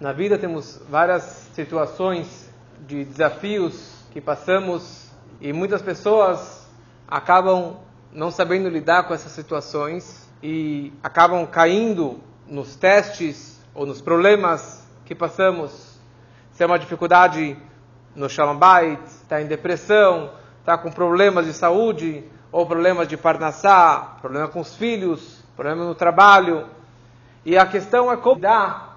Na vida temos várias situações de desafios que passamos e muitas pessoas acabam não sabendo lidar com essas situações e acabam caindo nos testes ou nos problemas que passamos. Se é uma dificuldade no Shalom Bait, está em depressão, está com problemas de saúde, ou problemas de parnassá, problema com os filhos, problema no trabalho. E a questão é como lidar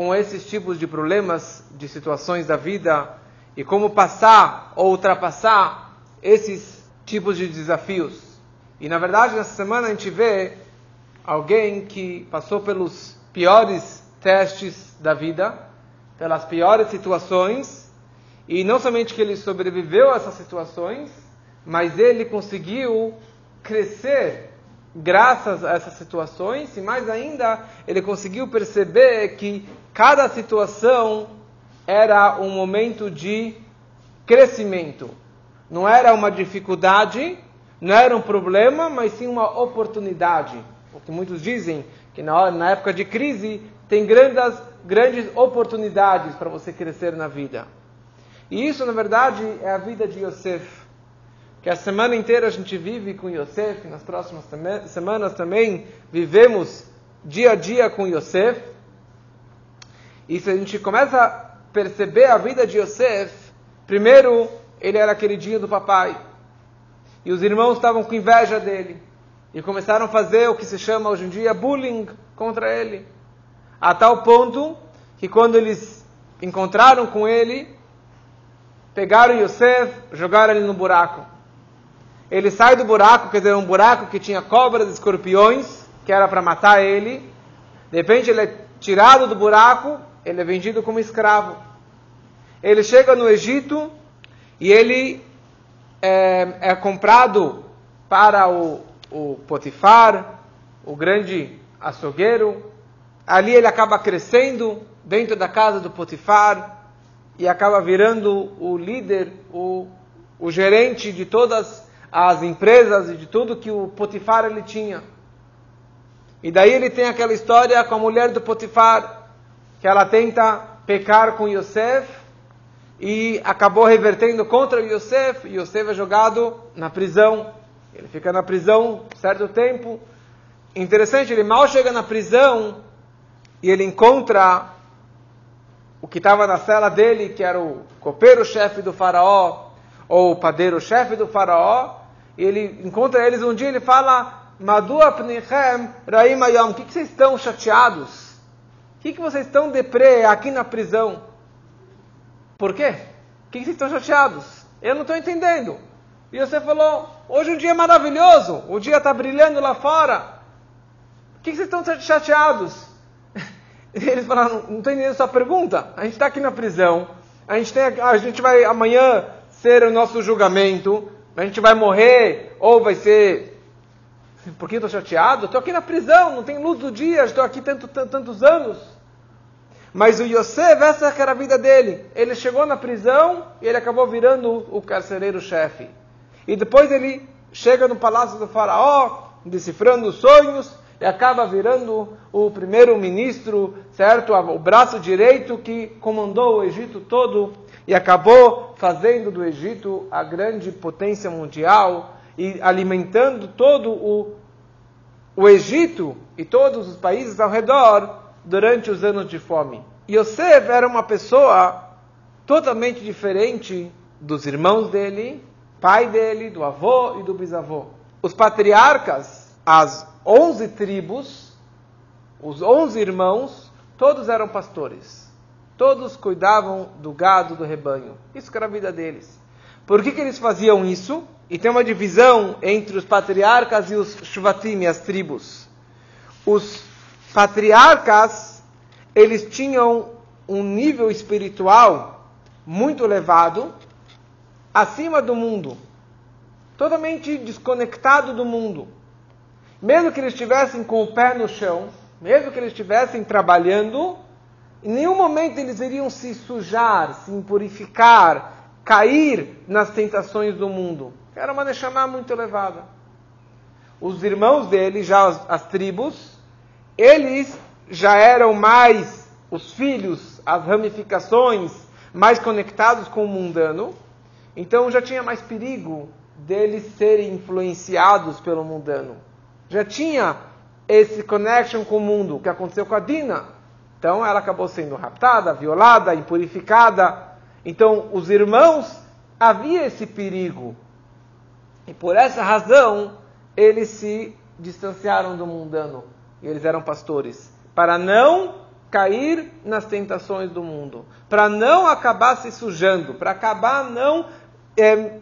com esses tipos de problemas, de situações da vida, e como passar ou ultrapassar esses tipos de desafios. E na verdade, nessa semana a gente vê alguém que passou pelos piores testes da vida, pelas piores situações, e não somente que ele sobreviveu a essas situações, mas ele conseguiu crescer graças a essas situações, e mais ainda, ele conseguiu perceber que cada situação era um momento de crescimento. Não era uma dificuldade, não era um problema, mas sim uma oportunidade. O que muitos dizem que na, hora, na época de crise tem grandes, grandes oportunidades para você crescer na vida. E isso, na verdade, é a vida de Yosef. Que a semana inteira a gente vive com Yosef, nas próximas semanas também vivemos dia a dia com Yosef. E se a gente começa a perceber a vida de Yosef, primeiro ele era queridinho do papai. E os irmãos estavam com inveja dele. E começaram a fazer o que se chama hoje em dia bullying contra ele. A tal ponto que quando eles encontraram com ele, pegaram Yosef, jogaram ele no buraco. Ele sai do buraco, quer dizer, um buraco que tinha cobras e escorpiões, que era para matar ele. De repente ele é tirado do buraco, ele é vendido como escravo. Ele chega no Egito e ele é, é comprado para o, o Potifar, o grande açougueiro. Ali ele acaba crescendo dentro da casa do Potifar e acaba virando o líder, o, o gerente de todas as empresas e de tudo que o Potifar ele tinha. E daí ele tem aquela história com a mulher do Potifar, que ela tenta pecar com Yosef e acabou revertendo contra Yosef, e Yosef é jogado na prisão. Ele fica na prisão certo tempo. Interessante, ele mal chega na prisão e ele encontra o que estava na cela dele, que era o copeiro-chefe do faraó, ou o padeiro-chefe do faraó, e ele encontra eles um dia ele fala, Madua pnichem raim ayom, o que, que vocês estão chateados? O que, que vocês estão deprê aqui na prisão? Por quê? O que, que vocês estão chateados? Eu não estou entendendo. E você falou, hoje um dia é maravilhoso, o dia está brilhando lá fora. O que, que vocês estão chateados? Eles falaram, não estou entendendo sua pergunta. A gente está aqui na prisão, a gente, tem, a gente vai amanhã ser o nosso julgamento, a gente vai morrer, ou vai ser. Por que estou chateado? Estou aqui na prisão, não tem luz do dia, estou aqui tanto, tantos anos. Mas o Yosef, essa era a vida dele. Ele chegou na prisão e ele acabou virando o carcereiro-chefe. E depois ele chega no palácio do faraó, decifrando os sonhos, e acaba virando o primeiro-ministro, certo? O braço direito que comandou o Egito todo e acabou fazendo do Egito a grande potência mundial e alimentando todo o, o Egito e todos os países ao redor durante os anos de fome. Yosef era uma pessoa totalmente diferente dos irmãos dele, pai dele, do avô e do bisavô. Os patriarcas, as onze tribos, os onze irmãos, todos eram pastores. Todos cuidavam do gado, do rebanho. Isso era a vida deles. Por que, que eles faziam isso? E tem uma divisão entre os patriarcas e os shvatim, as tribos. Os patriarcas, eles tinham um nível espiritual muito elevado, acima do mundo, totalmente desconectado do mundo. Mesmo que eles estivessem com o pé no chão, mesmo que eles estivessem trabalhando, em nenhum momento eles iriam se sujar, se impurificar, cair nas tentações do mundo. Era uma Neshama muito elevada. Os irmãos dele, já as, as tribos, eles já eram mais os filhos, as ramificações mais conectados com o mundano, então já tinha mais perigo deles serem influenciados pelo mundano. Já tinha esse connection com o mundo, que aconteceu com a Dina. Então ela acabou sendo raptada, violada, impurificada. Então os irmãos havia esse perigo. E por essa razão eles se distanciaram do mundano. E eles eram pastores. Para não cair nas tentações do mundo. Para não acabar se sujando. Para acabar não é,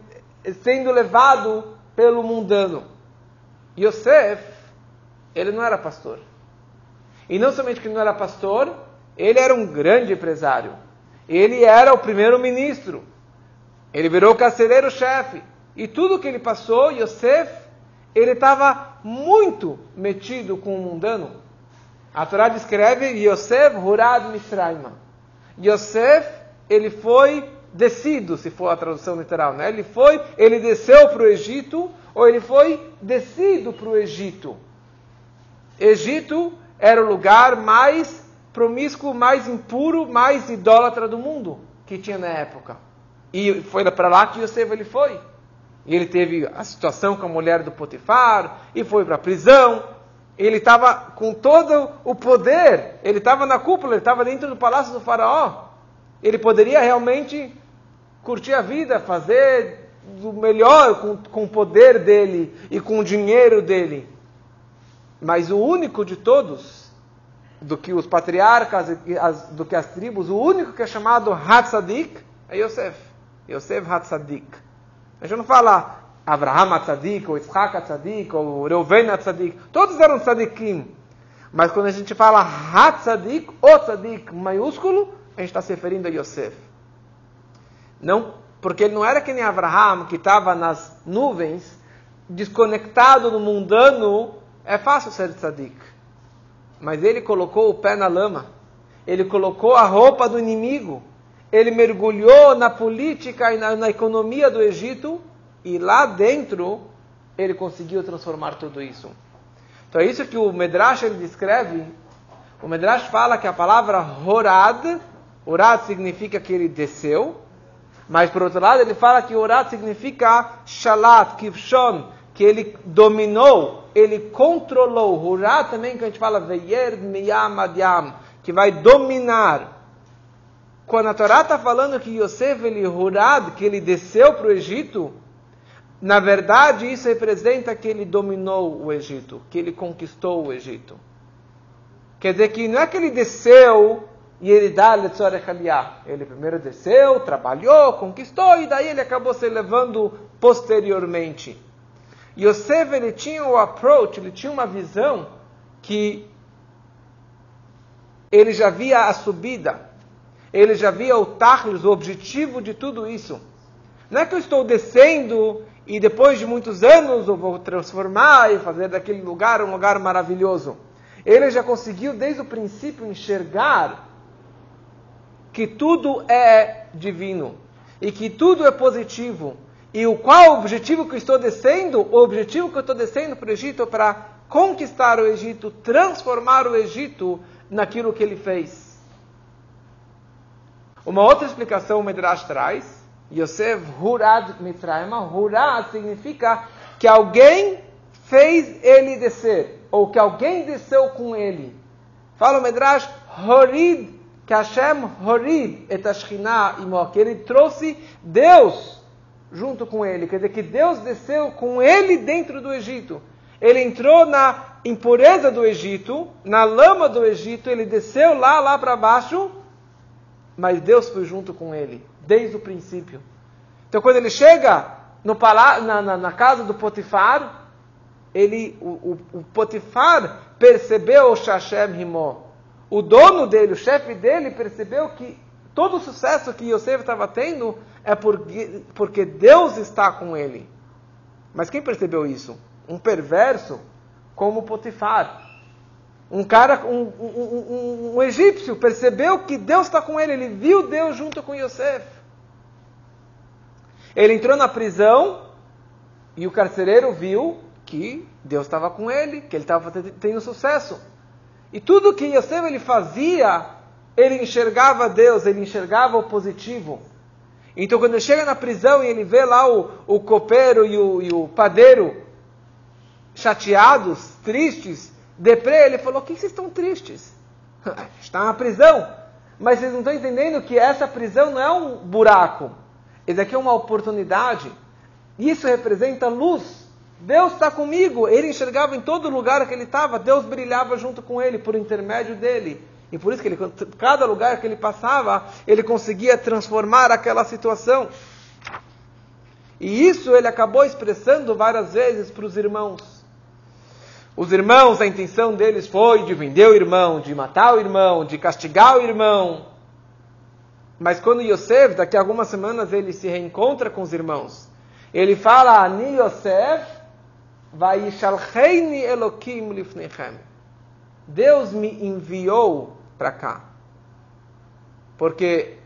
sendo levado pelo mundano. Yosef, ele não era pastor. E não somente que não era pastor, ele era um grande empresário. Ele era o primeiro-ministro. Ele virou carcereiro-chefe. E tudo que ele passou, Yosef, ele estava muito metido com o mundano. A Torá descreve Yosef Hurad Misraima. Yosef, ele foi descido, se for a tradução literal, né? Ele foi, ele desceu para o Egito, ou ele foi descido para o Egito. Egito era o lugar mais promíscuo, mais impuro, mais idólatra do mundo que tinha na época. E foi para lá que Yosef ele foi. E ele teve a situação com a mulher do Potifar, e foi para a prisão. Ele estava com todo o poder, ele estava na cúpula, ele estava dentro do palácio do faraó. Ele poderia realmente curtir a vida, fazer o melhor com, com o poder dele e com o dinheiro dele. Mas o único de todos, do que os patriarcas, do que as tribos, o único que é chamado Hatzadik é Yosef. Yosef Hatzadik. A gente não fala Abraham Hatzadik, ou Isaac Hatzadik, ou Reuven Hatzadik. Todos eram tzadikim. Mas quando a gente fala Hatzadik, o tzadik maiúsculo, a gente está se referindo a Yosef. Não, porque ele não era que nem Abraham, que estava nas nuvens, desconectado no mundano, é fácil ser tzadik. Mas ele colocou o pé na lama. Ele colocou a roupa do inimigo ele mergulhou na política e na, na, economia do Egito e lá dentro ele conseguiu transformar tudo isso. Então é isso que o Medrash ele descreve. O Medrash fala que a palavra Horad, Horad significa que ele desceu, mas por outro lado ele fala que Horad significa Shalat, Kivshon, que ele dominou, ele controlou. Horad também que a gente fala Veyer Miyam Adyam, que vai dominar quando a Torá está falando que Yosef ele Hurad, que ele desceu para o Egito, na verdade isso representa que ele dominou o Egito, que ele conquistou o Egito. Quer dizer que não é que ele desceu e ele dá a Ele primeiro desceu, trabalhou, conquistou e daí ele acabou se levando posteriormente. Yosef ele tinha o approach, ele tinha uma visão que ele já via a subida ele já via o Tachlis, o objetivo de tudo isso. Não é que eu estou descendo e depois de muitos anos eu vou transformar e fazer daquele lugar um lugar maravilhoso. Ele já conseguiu desde o princípio enxergar que tudo é divino e que tudo é positivo. E o qual o objetivo que eu estou descendo? O objetivo que eu estou descendo para o Egito é para conquistar o Egito, transformar o Egito naquilo que ele fez. Uma outra explicação o Medrash traz, Yosef Hurad Mitraim, Hurad significa que alguém fez ele descer, ou que alguém desceu com ele. Fala o Medrash, Horid, que Hashem Horid et Ashkinah que ele trouxe Deus junto com ele, quer dizer que Deus desceu com ele dentro do Egito. Ele entrou na impureza do Egito, na lama do Egito, ele desceu lá, lá para baixo, mas Deus foi junto com ele, desde o princípio. Então, quando ele chega no palá na, na, na, casa do Potifar, ele, o, o, o Potifar percebeu o Shashem Rimó. O dono dele, o chefe dele, percebeu que todo o sucesso que Yosef estava tendo é porque, porque Deus está com ele. Mas quem percebeu isso? Um perverso como Potifar. Um cara, um, um, um, um egípcio, percebeu que Deus está com ele, ele viu Deus junto com Yosef. Ele entrou na prisão e o carcereiro viu que Deus estava com ele, que ele estava tendo sucesso. E tudo que Yosef ele fazia, ele enxergava Deus, ele enxergava o positivo. Então, quando ele chega na prisão e ele vê lá o, o copeiro e o, e o padeiro chateados, tristes, deprê, ele falou: O que vocês estão tristes? Está na prisão. Mas vocês não estão entendendo que essa prisão não é um buraco. Isso aqui é uma oportunidade. Isso representa luz. Deus está comigo. Ele enxergava em todo lugar que ele estava. Deus brilhava junto com ele, por intermédio dele. E por isso que ele, cada lugar que ele passava, ele conseguia transformar aquela situação. E isso ele acabou expressando várias vezes para os irmãos. Os irmãos, a intenção deles foi de vender o irmão, de matar o irmão, de castigar o irmão. Mas quando Yosef, daqui a algumas semanas, ele se reencontra com os irmãos, ele fala, Ani Yosef, vai Elokim lifnechem. Deus me enviou para cá. Porque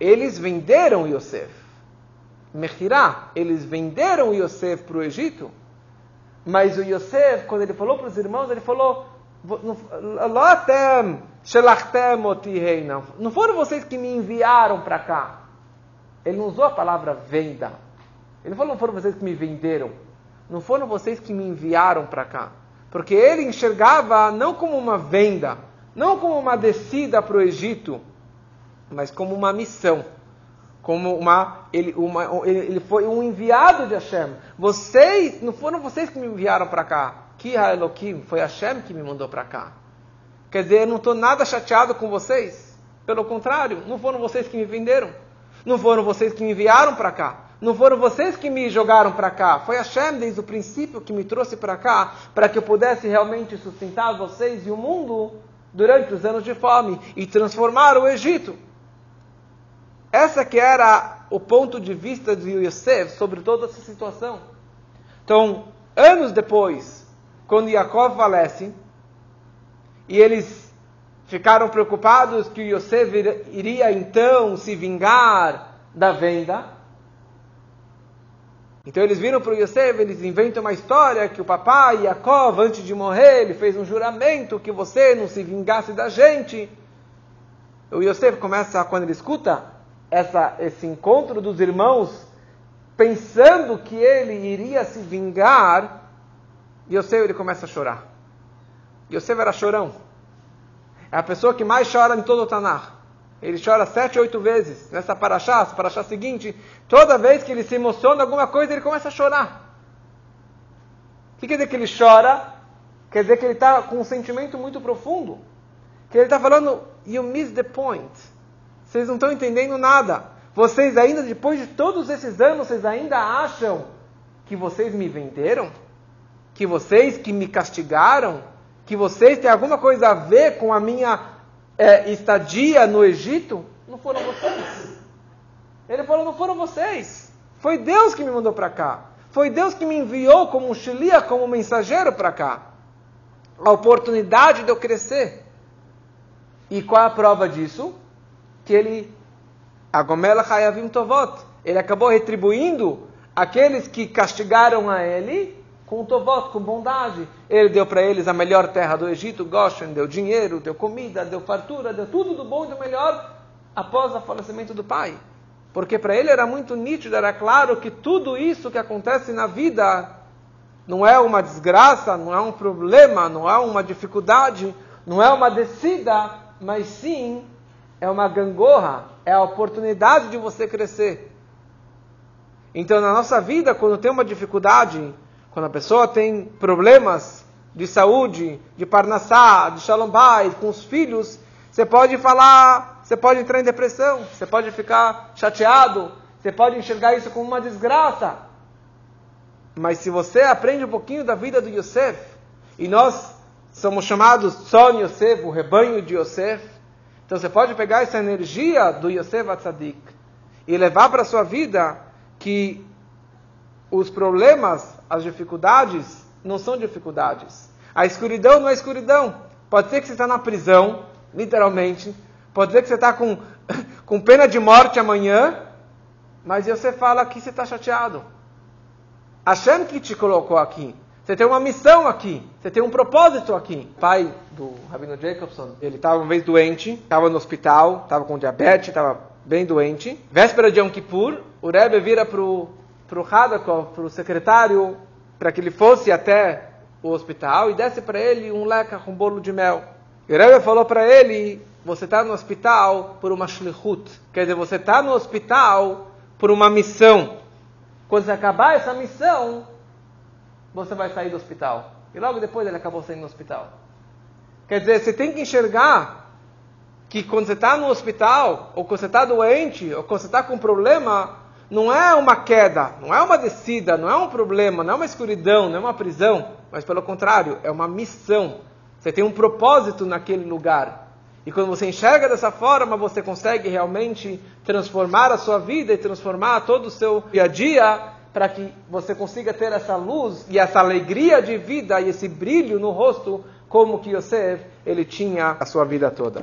eles venderam Yosef. Mechirá, eles venderam Yosef para o Egito. Mas o Yosef, quando ele falou para os irmãos, ele falou: Não foram vocês que me enviaram para cá. Ele não usou a palavra venda. Ele falou: Não foram vocês que me venderam. Não foram vocês que me enviaram para cá. Porque ele enxergava não como uma venda, não como uma descida para o Egito, mas como uma missão. Como uma ele, uma, ele foi um enviado de Hashem. Vocês, não foram vocês que me enviaram para cá. Que Elohim, foi Hashem que me mandou para cá. Quer dizer, eu não estou nada chateado com vocês. Pelo contrário, não foram vocês que me venderam. Não foram vocês que me enviaram para cá. Não foram vocês que me jogaram para cá. Foi Hashem desde o princípio que me trouxe para cá, para que eu pudesse realmente sustentar vocês e o mundo durante os anos de fome e transformar o Egito. Essa que era o ponto de vista de Yosef sobre toda essa situação. Então, anos depois, quando Yaakov falece, e eles ficaram preocupados que Yosef iria então se vingar da venda, então eles viram para Yosef, eles inventam uma história que o papai, Yaakov, antes de morrer, ele fez um juramento que você não se vingasse da gente. O Yosef começa, quando ele escuta essa, esse encontro dos irmãos, pensando que ele iria se vingar, Yosef ele começa a chorar. Yosef era chorão. É a pessoa que mais chora em todo o Tanakh. Ele chora sete, oito vezes nessa paraxá, paraxá seguinte. Toda vez que ele se emociona alguma coisa, ele começa a chorar. O que quer dizer que ele chora? Quer dizer que ele está com um sentimento muito profundo. Que ele está falando, you miss the point. Vocês não estão entendendo nada. Vocês ainda, depois de todos esses anos, vocês ainda acham que vocês me venderam? Que vocês que me castigaram? Que vocês têm alguma coisa a ver com a minha é, estadia no Egito, não foram vocês. Ele falou: não foram vocês. Foi Deus que me mandou para cá. Foi Deus que me enviou como um xilia, como um mensageiro para cá. A oportunidade de eu crescer. E qual é a prova disso? Que ele, Agomela Hayavim Tovot, ele acabou retribuindo aqueles que castigaram a ele com tovot, com bondade. Ele deu para eles a melhor terra do Egito, Goshen, deu dinheiro, deu comida, deu fartura, deu tudo do bom e do melhor após o falecimento do pai. Porque para ele era muito nítido, era claro que tudo isso que acontece na vida não é uma desgraça, não é um problema, não é uma dificuldade, não é uma descida, mas sim é uma gangorra, é a oportunidade de você crescer. Então, na nossa vida, quando tem uma dificuldade, quando a pessoa tem problemas de saúde, de parnassá, de shalom bayit, com os filhos, você pode falar, você pode entrar em depressão, você pode ficar chateado, você pode enxergar isso como uma desgraça. Mas se você aprende um pouquinho da vida do Yosef, e nós somos chamados Son Yosef, o rebanho de Yosef, então você pode pegar essa energia do Yosef Atzadik e levar para a sua vida que os problemas, as dificuldades, não são dificuldades. A escuridão não é escuridão. Pode ser que você está na prisão, literalmente. Pode ser que você está com, com pena de morte amanhã. Mas você fala que você está chateado. Hashem que te colocou aqui. Você tem uma missão aqui. Você tem um propósito aqui. O pai do Rabino Jacobson, ele estava uma vez doente, estava no hospital, estava com diabetes, estava bem doente. Véspera de Yom Kippur, o Rebbe vira para o Hadakov, para o secretário, para que ele fosse até o hospital e desse para ele um leca com bolo de mel. E o Rebbe falou para ele, você está no hospital por uma shlichut. Quer dizer, você está no hospital por uma missão. Quando você acabar essa missão, você vai sair do hospital. E logo depois ele acabou saindo do hospital. Quer dizer, você tem que enxergar que quando você está no hospital, ou quando você está doente, ou quando você está com um problema, não é uma queda, não é uma descida, não é um problema, não é uma escuridão, não é uma prisão, mas pelo contrário, é uma missão. Você tem um propósito naquele lugar. E quando você enxerga dessa forma, você consegue realmente transformar a sua vida e transformar todo o seu dia a dia para que você consiga ter essa luz e essa alegria de vida e esse brilho no rosto como que Yosef ele tinha a sua vida toda.